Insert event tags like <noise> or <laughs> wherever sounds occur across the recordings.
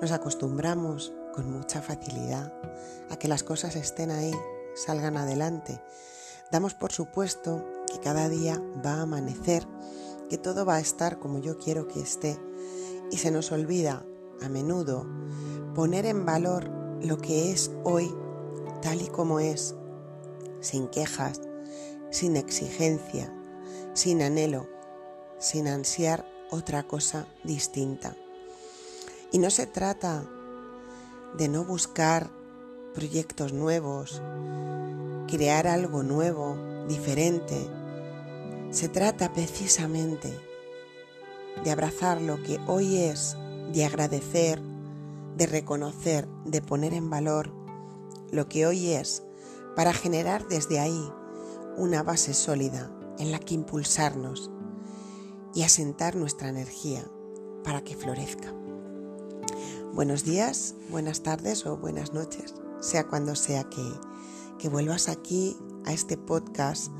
Nos acostumbramos con mucha facilidad a que las cosas estén ahí, salgan adelante. Damos por supuesto que cada día va a amanecer, que todo va a estar como yo quiero que esté y se nos olvida a menudo poner en valor lo que es hoy tal y como es, sin quejas, sin exigencia, sin anhelo, sin ansiar otra cosa distinta. Y no se trata de no buscar proyectos nuevos, crear algo nuevo, diferente. Se trata precisamente de abrazar lo que hoy es, de agradecer, de reconocer, de poner en valor lo que hoy es, para generar desde ahí una base sólida en la que impulsarnos y asentar nuestra energía para que florezca. Buenos días, buenas tardes o buenas noches, sea cuando sea que, que vuelvas aquí a este podcast.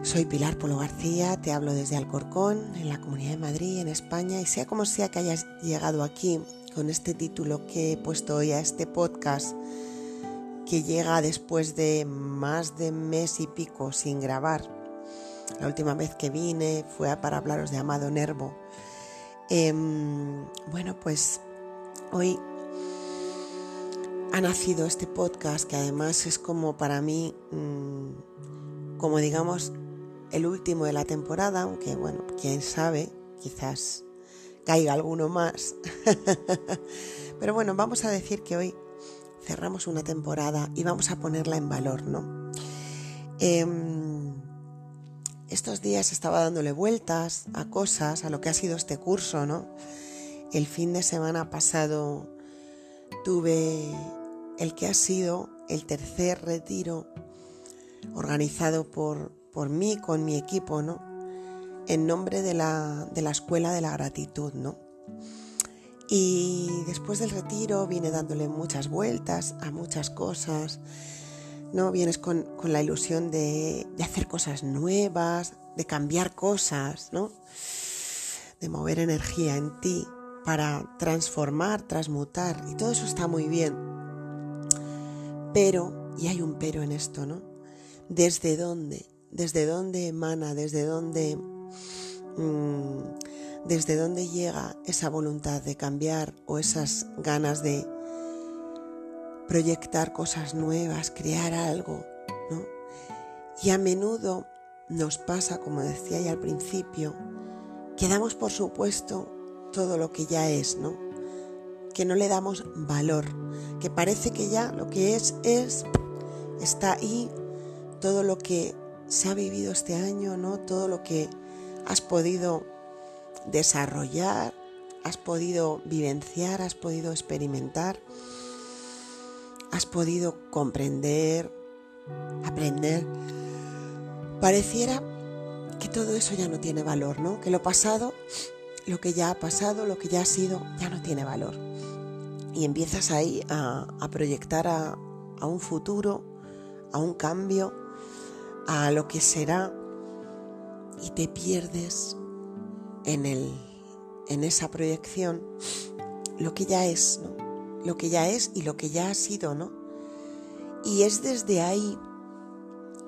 Soy Pilar Polo García, te hablo desde Alcorcón, en la Comunidad de Madrid, en España, y sea como sea que hayas llegado aquí con este título que he puesto hoy a este podcast, que llega después de más de mes y pico sin grabar. La última vez que vine fue para hablaros de Amado Nervo Em, bueno, pues hoy ha nacido este podcast que además es como para mí, mm, como digamos, el último de la temporada, aunque bueno, quién sabe, quizás caiga alguno más. <laughs> Pero bueno, vamos a decir que hoy cerramos una temporada y vamos a ponerla en valor, ¿no? Em, estos días estaba dándole vueltas a cosas, a lo que ha sido este curso, ¿no? El fin de semana pasado tuve el que ha sido el tercer retiro organizado por, por mí con mi equipo, ¿no? En nombre de la, de la Escuela de la Gratitud, ¿no? Y después del retiro vine dándole muchas vueltas a muchas cosas, ¿no? Vienes con, la ilusión de, hacer cosas nuevas, de cambiar cosas, ¿no? De mover energía en ti para transformar, transmutar, y todo eso está muy bien. Pero, y hay un pero en esto, ¿no? ¿Desde dónde? ¿Desde dónde emana? ¿Desde dónde... Mm, desde dónde llega esa voluntad de cambiar o esas ganas de proyectar cosas nuevas, crear algo, ¿no? Y a menudo nos pasa, como decía ya al principio, que damos por supuesto todo lo que ya es, ¿no? Que no le damos valor, que parece que ya lo que es es, está ahí, todo lo que se ha vivido este año, ¿no? Todo lo que has podido desarrollar, has podido vivenciar, has podido experimentar has podido comprender, aprender, pareciera que todo eso ya no tiene valor, ¿no? Que lo pasado, lo que ya ha pasado, lo que ya ha sido, ya no tiene valor. Y empiezas ahí a, proyectar a, a un futuro, a un cambio, a lo que será y te pierdes en, el, en esa proyección lo que ya es, ¿no? Lo que ya es y lo que ya ha sido, ¿no? Y es desde ahí,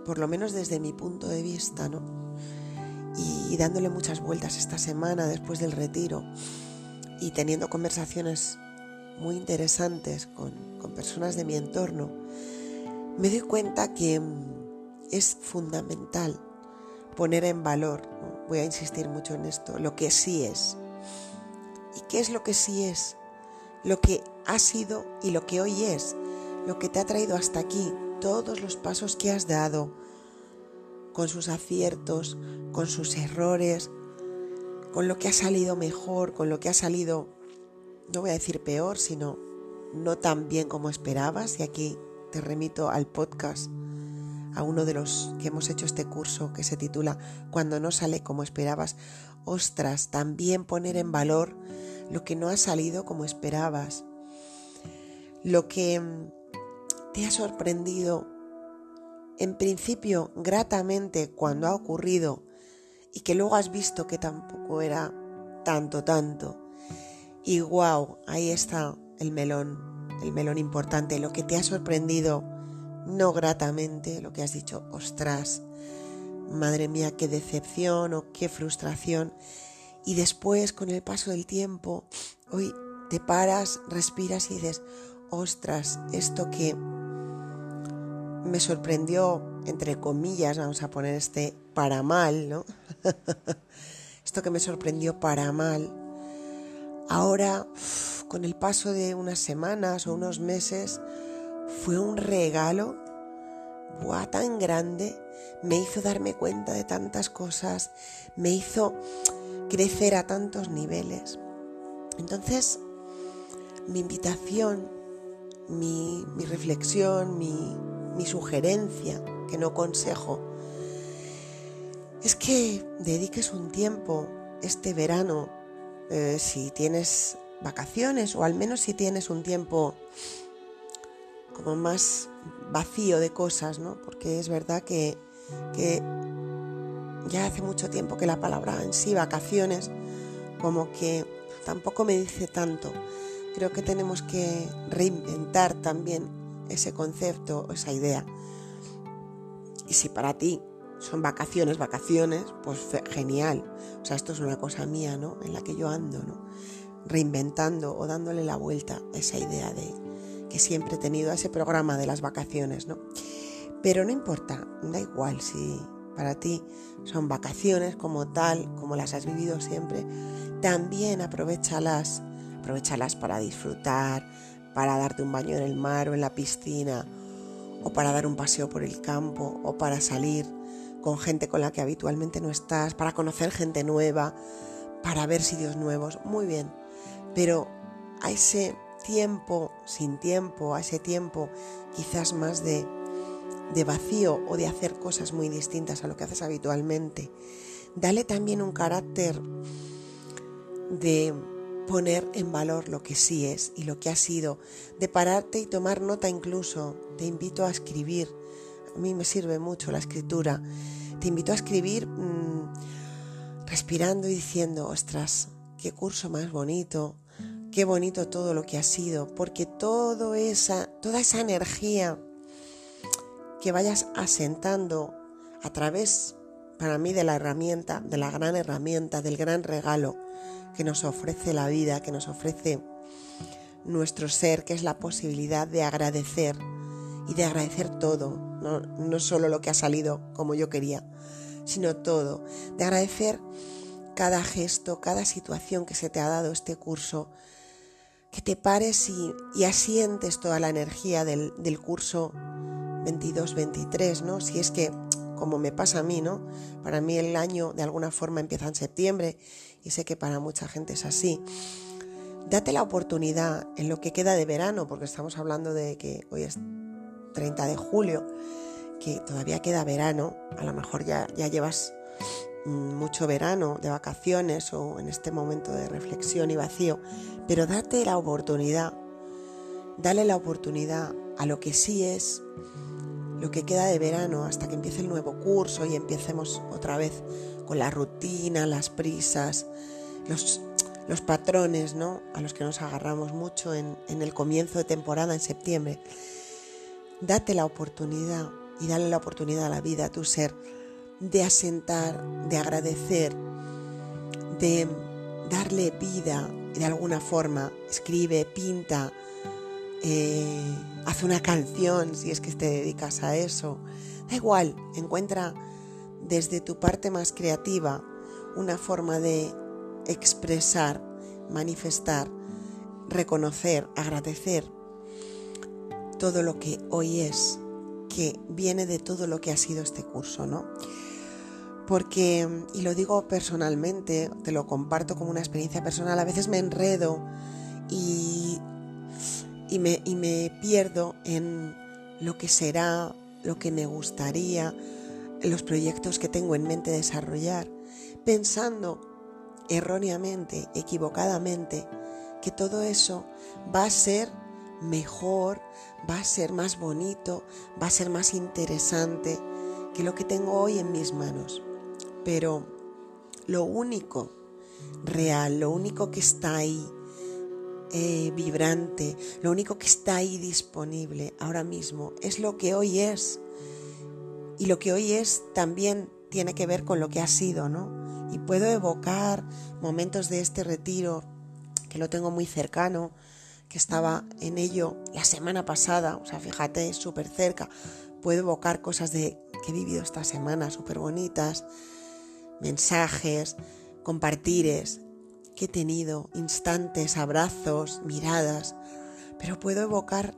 por lo menos desde mi punto de vista, ¿no? Y, dándole muchas vueltas esta semana después del retiro y teniendo conversaciones muy interesantes con, personas de mi entorno, me doy cuenta que mm, es fundamental poner en valor, voy a insistir mucho en esto, lo que sí es. ¿Y qué es lo que sí es? Lo que ha sido y lo que hoy es, lo que te ha traído hasta aquí, todos los pasos que has dado, con sus aciertos, con sus errores, con lo que ha salido mejor, con lo que ha salido, no voy a decir peor, sino no tan bien como esperabas. Y aquí te remito al podcast, a uno de los que hemos hecho este curso que se titula Cuando no sale como esperabas. Ostras, también poner en valor lo que no ha salido como esperabas lo que mm, te ha sorprendido en principio gratamente cuando ha ocurrido y que luego has visto que tampoco era tanto, tanto. Y wow, ahí está el melón, el melón importante, lo que te ha sorprendido no gratamente, lo que has dicho, ostras, madre mía, qué decepción o qué frustración. Y después, con el paso del tiempo, hoy te paras, respiras y dices, ostras, esto que me sorprendió, entre comillas, vamos a poner este para mal, ¿no? <laughs> esto que me sorprendió para mal, ahora, con el paso de unas semanas o unos meses, fue un regalo buah, tan grande, me hizo darme cuenta de tantas cosas, me hizo crecer a tantos niveles. Entonces, mi invitación, mi, reflexión, mi, sugerencia, que no consejo, es que dediques un tiempo este verano, eh, si tienes vacaciones o al menos si tienes un tiempo como más vacío de cosas, ¿no? Porque es verdad que, que ya hace mucho tiempo que la palabra en sí, vacaciones, como que tampoco me dice tanto. Creo que tenemos que reinventar también ese concepto, esa idea. Y si para ti son vacaciones, vacaciones, pues genial. O sea, esto es una cosa mía, ¿no? En la que yo ando, ¿no? Reinventando o dándole la vuelta a esa idea de que siempre he tenido, ese programa de las vacaciones, ¿no? Pero no importa, da igual si para ti son vacaciones como tal, como las has vivido siempre, también aprovechalas Aprovechalas para disfrutar, para darte un baño en el mar o en la piscina, o para dar un paseo por el campo, o para salir con gente con la que habitualmente no estás, para conocer gente nueva, para ver sitios nuevos. Muy bien, pero a ese tiempo sin tiempo, a ese tiempo quizás más de, de vacío o de hacer cosas muy distintas a lo que haces habitualmente, dale también un carácter de poner en valor lo que sí es y lo que ha sido, de pararte y tomar nota incluso. Te invito a escribir. A mí me sirve mucho la escritura. Te invito a escribir mm, respirando y diciendo, ostras, qué curso más bonito, qué bonito todo lo que ha sido, porque todo esa, toda esa energía que vayas asentando a través, para mí, de la herramienta, de la gran herramienta, del gran regalo que nos ofrece la vida, que nos ofrece nuestro ser, que es la posibilidad de agradecer y de agradecer todo, no, no solo lo que ha salido como yo quería, sino todo, de agradecer cada gesto, cada situación que se te ha dado este curso, que te pares y, asientes toda la energía del, del curso 22-23, ¿no? Si es que como me pasa a mí, ¿no? Para mí el año de alguna forma empieza en septiembre y sé que para mucha gente es así. Date la oportunidad en lo que queda de verano, porque estamos hablando de que hoy es 30 de julio, que todavía queda verano, a lo mejor ya, ya llevas mm, mucho verano de vacaciones o en este momento de reflexión y vacío, pero date la oportunidad, dale la oportunidad a lo que sí es lo que queda de verano hasta que empiece el nuevo curso y empecemos otra vez con la rutina, las prisas, los, los patrones ¿no? a los que nos agarramos mucho en, en el comienzo de temporada en septiembre. Date la oportunidad y dale la oportunidad a la vida, a tu ser, de asentar, de agradecer, de darle vida de alguna forma. Escribe, pinta, eh, haz una canción si es que te dedicas a eso. Da igual, encuentra desde tu parte más creativa una forma de expresar, manifestar, reconocer, agradecer todo lo que hoy es, que viene de todo lo que ha sido este curso, ¿no? Porque, y lo digo personalmente, te lo comparto como una experiencia personal, a veces me enredo y y me, y me pierdo en lo que será, lo que me gustaría, los proyectos que tengo en mente desarrollar, pensando erróneamente, equivocadamente, que todo eso va a ser mejor, va a ser más bonito, va a ser más interesante que lo que tengo hoy en mis manos. Pero lo único real, lo único que está ahí, eh, vibrante, lo único que está ahí disponible ahora mismo es lo que hoy es. Y lo que hoy es también tiene que ver con lo que ha sido, ¿no? Y puedo evocar momentos de este retiro, que lo tengo muy cercano, que estaba en ello la semana pasada, o sea, fíjate, súper cerca. Puedo evocar cosas de que he vivido esta semana súper bonitas, mensajes, compartires que he tenido, instantes, abrazos, miradas, pero puedo evocar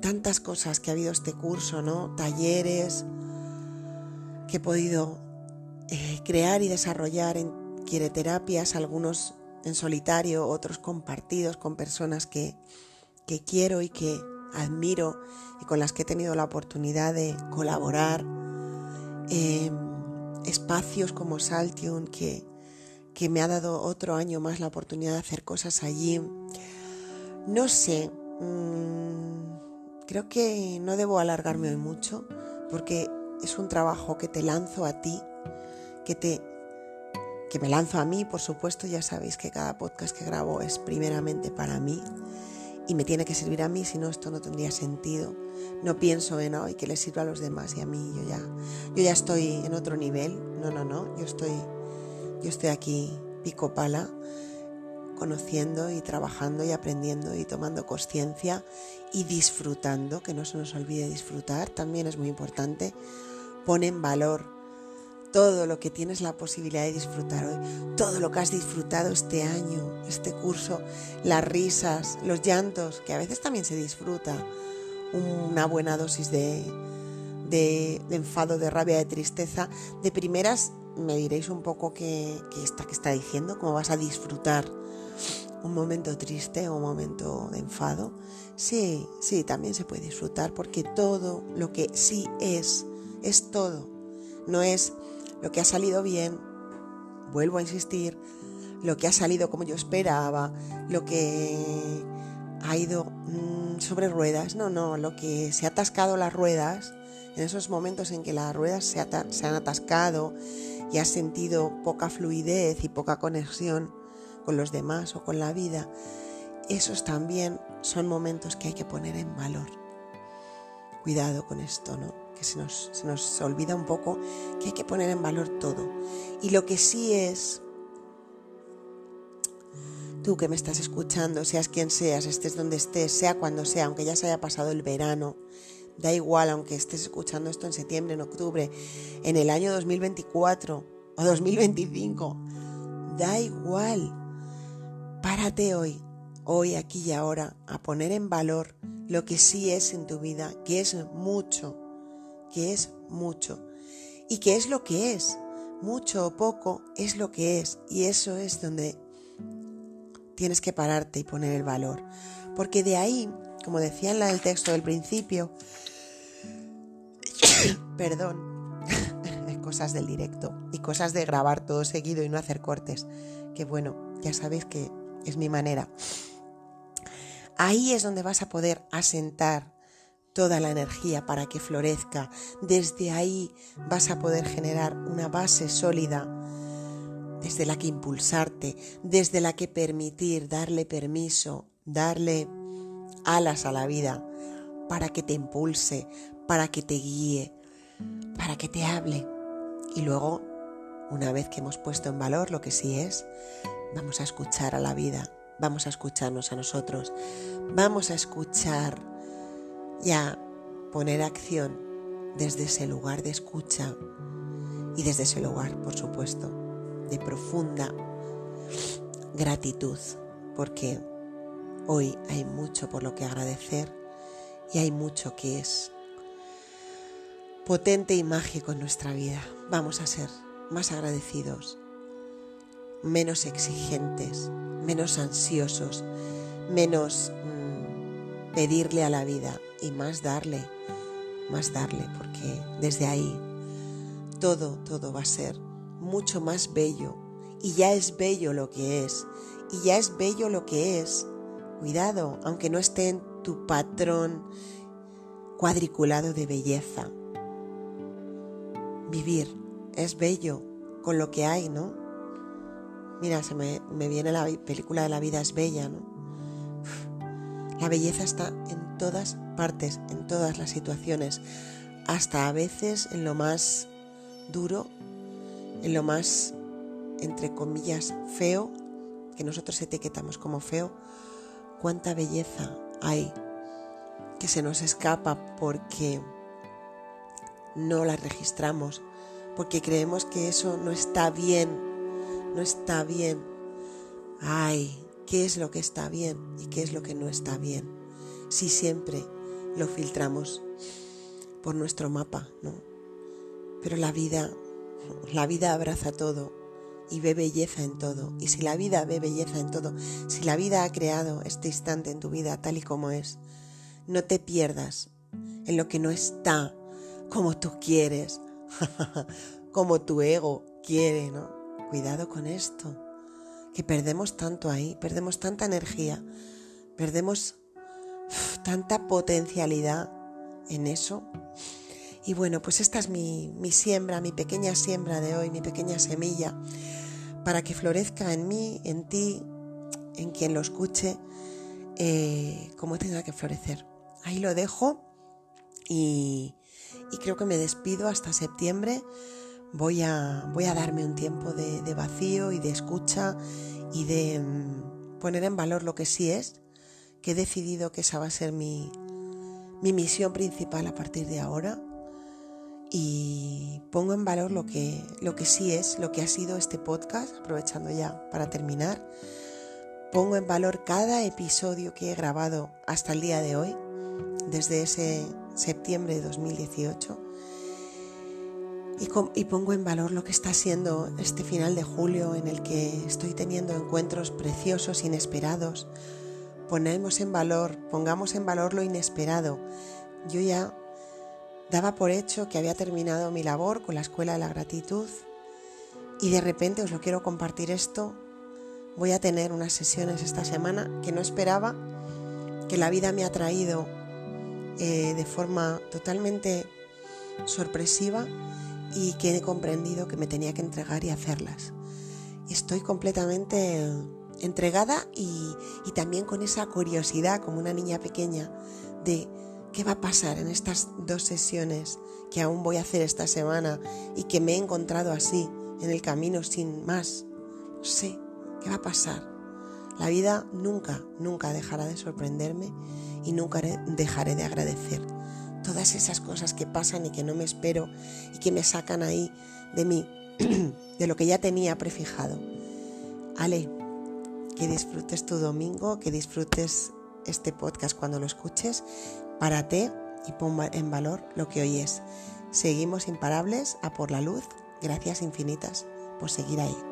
tantas cosas que ha habido este curso, ¿no? Talleres que he podido eh, crear y desarrollar en quiereterapias, algunos en solitario, otros compartidos con personas que, que quiero y que admiro y con las que he tenido la oportunidad de colaborar. Eh, espacios como Saltium que, que me ha dado otro año más la oportunidad de hacer cosas allí. No sé, mm, creo que no debo alargarme hoy mucho porque es un trabajo que te lanzo a ti, que te que me lanzo a mí, por supuesto, ya sabéis que cada podcast que grabo es primeramente para mí y me tiene que servir a mí, si no esto no tendría sentido. No pienso en hoy que le sirva a los demás y a mí yo ya yo ya estoy en otro nivel. No, no, no, yo estoy yo estoy aquí pico pala conociendo y trabajando y aprendiendo y tomando conciencia y disfrutando, que no se nos olvide disfrutar, también es muy importante. Pone en valor todo lo que tienes la posibilidad de disfrutar hoy, todo lo que has disfrutado este año, este curso, las risas, los llantos, que a veces también se disfruta, una buena dosis de, de, enfado, de rabia, de tristeza. De primeras me diréis un poco qué, está, está diciendo, cómo vas a disfrutar un momento triste o un momento de enfado. Sí, sí, también se puede disfrutar porque todo lo que sí es, es todo. No es lo que ha salido bien, vuelvo a insistir, lo que ha salido como yo esperaba, lo que ha ido mm, sobre ruedas, no, no, lo que se ha atascado las ruedas, en esos momentos en que las ruedas se han atascado y has sentido poca fluidez y poca conexión con los demás o con la vida, esos también son momentos que hay que poner en valor. Cuidado con esto, ¿no? que se nos, olvida un poco que hay que poner en valor todo. Y lo que sí es, tú que me estás escuchando, seas quien seas, estés donde estés, sea cuando sea, aunque ya se haya pasado el verano, da igual, aunque estés escuchando esto en septiembre, en octubre, en el año 2024 o 2025, da igual. Párate hoy, hoy, aquí y ahora, a poner en valor lo que sí es en tu vida, que es mucho que es mucho. ¿Y qué es lo que es? Mucho o poco es lo que es. Y eso es donde tienes que pararte y poner el valor. Porque de ahí, como decía en el texto del principio, <coughs> perdón, <coughs> cosas del directo y cosas de grabar todo seguido y no hacer cortes, que bueno, ya sabéis que es mi manera. Ahí es donde vas a poder asentar toda la energía para que florezca. Desde ahí vas a poder generar una base sólida desde la que impulsarte, desde la que permitir, darle permiso, darle alas a la vida para que te impulse, para que te guíe, para que te hable. Y luego, una vez que hemos puesto en valor lo que sí es, vamos a escuchar a la vida, vamos a escucharnos a nosotros, vamos a escuchar y a poner acción desde ese lugar de escucha y desde ese lugar, por supuesto, de profunda gratitud, porque hoy hay mucho por lo que agradecer y hay mucho que es potente y mágico en nuestra vida. Vamos a ser más agradecidos, menos exigentes, menos ansiosos, menos mm, pedirle a la vida y más darle, más darle, porque desde ahí todo, todo va a ser mucho más bello. Y ya es bello lo que es. Y ya es bello lo que es. Cuidado, aunque no esté en tu patrón cuadriculado de belleza. Vivir es bello con lo que hay, ¿no? Mira, se me, me viene la película de la vida es bella, ¿no? La belleza está en todas partes, en todas las situaciones, hasta a veces en lo más duro, en lo más, entre comillas, feo, que nosotros etiquetamos como feo, cuánta belleza hay que se nos escapa porque no la registramos, porque creemos que eso no está bien, no está bien. Ay, ¿qué es lo que está bien y qué es lo que no está bien? Si siempre lo filtramos por nuestro mapa, ¿no? Pero la vida, la vida abraza todo y ve belleza en todo. Y si la vida ve belleza en todo, si la vida ha creado este instante en tu vida tal y como es, no te pierdas en lo que no está como tú quieres, <laughs> como tu ego quiere, ¿no? Cuidado con esto, que perdemos tanto ahí, perdemos tanta energía, perdemos tanta potencialidad en eso. Y bueno, pues esta es mi, mi, siembra, mi pequeña siembra de hoy, mi pequeña semilla, para que florezca en mí, en ti, en quien lo escuche, eh, como tenga que florecer. Ahí lo dejo y, creo que me despido hasta septiembre. Voy a, voy a darme un tiempo de, vacío y de escucha y de mm, poner en valor lo que sí es, que he decidido que esa va a ser mi misión principal a partir de ahora y pongo en valor lo que, lo que sí es, lo que ha sido este podcast, aprovechando ya para terminar. Pongo en valor cada episodio que he grabado hasta el día de hoy, desde ese septiembre de 2018 y, pongo en valor lo que está siendo este final de julio en el que estoy teniendo encuentros preciosos, inesperados. Ponemos en valor, pongamos en valor lo inesperado. Yo ya daba por hecho que había terminado mi labor con la Escuela de la Gratitud y de repente os lo quiero compartir esto. Voy a tener unas sesiones esta semana que no esperaba, que la vida me ha traído eh, de forma totalmente sorpresiva y que he comprendido que me tenía que entregar y hacerlas. Estoy completamente entregada y, y también con esa curiosidad como una niña pequeña de qué va a pasar en estas dos sesiones que aún voy a hacer esta semana y que me he encontrado así en el camino sin más. No sé, ¿qué va a pasar? La vida nunca, nunca dejará de sorprenderme y nunca dejaré de agradecer todas esas cosas que pasan y que no me espero y que me sacan ahí de mí, <clears throat> de lo que ya tenía prefijado. Ale, que disfrutes tu domingo, que disfrutes este podcast cuando lo escuches, párate y pon en valor lo que hoy es. Seguimos imparables a por la luz, gracias infinitas por seguir ahí.